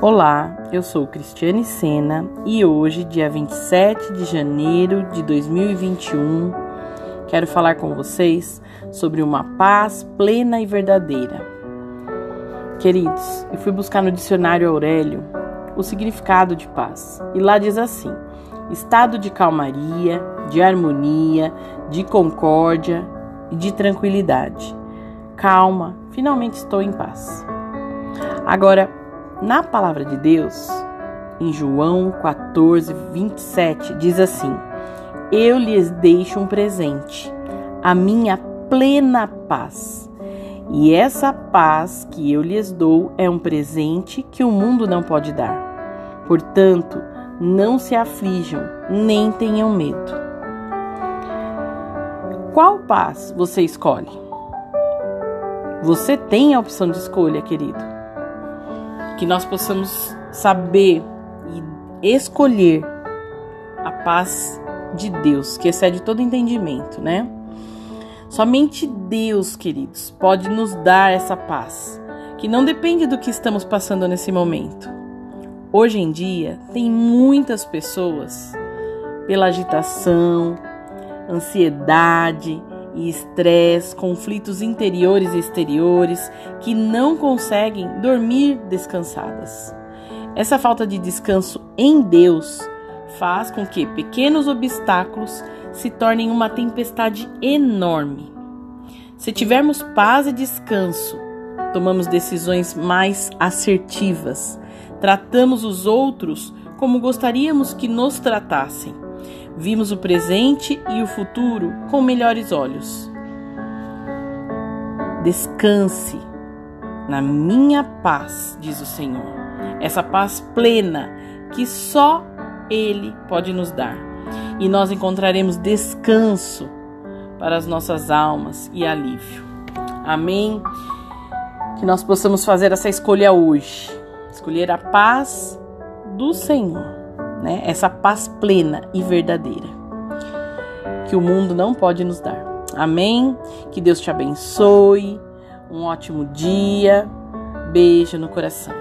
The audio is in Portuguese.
Olá, eu sou Cristiane Sena e hoje, dia 27 de janeiro de 2021, quero falar com vocês sobre uma paz plena e verdadeira. Queridos, eu fui buscar no dicionário Aurélio o significado de paz e lá diz assim: estado de calmaria, de harmonia, de concórdia e de tranquilidade. Calma, finalmente estou em paz. Agora, na palavra de Deus, em João 14, 27, diz assim: Eu lhes deixo um presente, a minha plena paz. E essa paz que eu lhes dou é um presente que o mundo não pode dar. Portanto, não se aflijam, nem tenham medo. Qual paz você escolhe? Você tem a opção de escolha, querido que nós possamos saber e escolher a paz de Deus, que excede todo entendimento, né? Somente Deus, queridos, pode nos dar essa paz, que não depende do que estamos passando nesse momento. Hoje em dia, tem muitas pessoas, pela agitação, ansiedade, e estresse, conflitos interiores e exteriores que não conseguem dormir descansadas. Essa falta de descanso em Deus faz com que pequenos obstáculos se tornem uma tempestade enorme. Se tivermos paz e descanso, tomamos decisões mais assertivas, tratamos os outros como gostaríamos que nos tratassem Vimos o presente e o futuro com melhores olhos. Descanse na minha paz, diz o Senhor. Essa paz plena que só Ele pode nos dar. E nós encontraremos descanso para as nossas almas e alívio. Amém? Que nós possamos fazer essa escolha hoje. Escolher a paz do Senhor né? Essa paz plena e verdadeira que o mundo não pode nos dar. Amém? Que Deus te abençoe. Um ótimo dia. Beijo no coração.